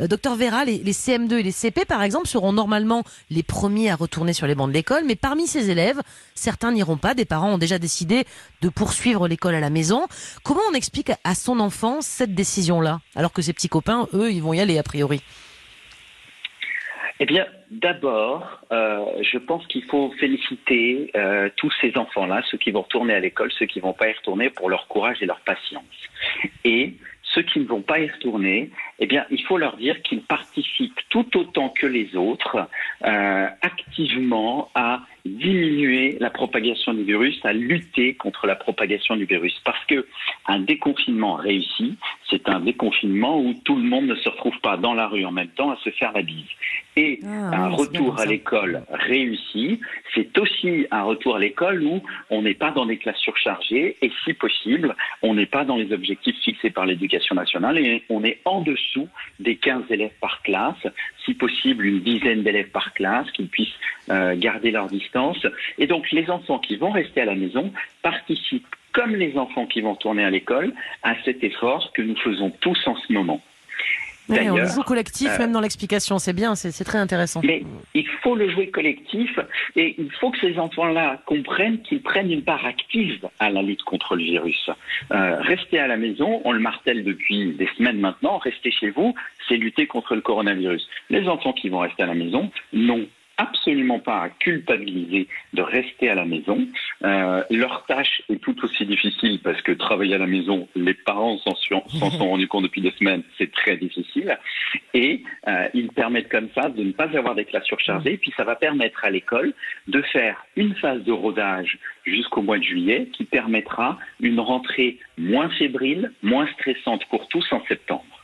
Euh, docteur Vera, les, CM2 et les CP, par exemple, seront normalement les premiers à retourner sur les bancs de l'école, mais parmi ces élèves, certains n'iront pas. Des parents ont déjà décidé de poursuivre l'école à la maison. Comment on explique à son enfant cette décision-là, alors que ses petits copains, eux, ils vont y aller a priori? Eh bien, d'abord, euh, je pense qu'il faut féliciter euh, tous ces enfants-là, ceux qui vont retourner à l'école, ceux qui ne vont pas y retourner, pour leur courage et leur patience. Et ceux qui ne vont pas y retourner, eh bien, il faut leur dire qu'ils participent tout autant que les autres euh, activement à diminuer la propagation du virus, à lutter contre la propagation du virus. Parce que un déconfinement réussi, c'est un déconfinement où tout le monde ne se retrouve pas dans la rue en même temps à se faire la bise. Et ah, un retour à l'école réussi, c'est aussi un retour à l'école où on n'est pas dans des classes surchargées et si possible, on n'est pas dans les objectifs fixés par l'éducation nationale et on est en dessous des 15 élèves par classe, si possible une dizaine d'élèves par classe qui puissent euh, garder leur distance. Et donc les enfants qui vont rester à la maison participent, comme les enfants qui vont tourner à l'école, à cet effort que nous faisons tous en ce moment. Oui, on joue collectif euh, même dans l'explication, c'est bien, c'est très intéressant. Mais il faut le jouer collectif et il faut que ces enfants-là comprennent qu'ils prennent une part active à la lutte contre le virus. Euh, rester à la maison, on le martèle depuis des semaines maintenant, rester chez vous, c'est lutter contre le coronavirus. Les enfants qui vont rester à la maison n'ont absolument pas à culpabiliser de rester à la maison. Euh, leur tâche est tout aussi difficile parce que travailler à la maison, les parents s'en sont rendus compte depuis des semaines, c'est très difficile. Et euh, ils permettent comme ça de ne pas avoir des classes surchargées. Puis ça va permettre à l'école de faire une phase de rodage jusqu'au mois de juillet qui permettra une rentrée moins fébrile, moins stressante pour tous en septembre.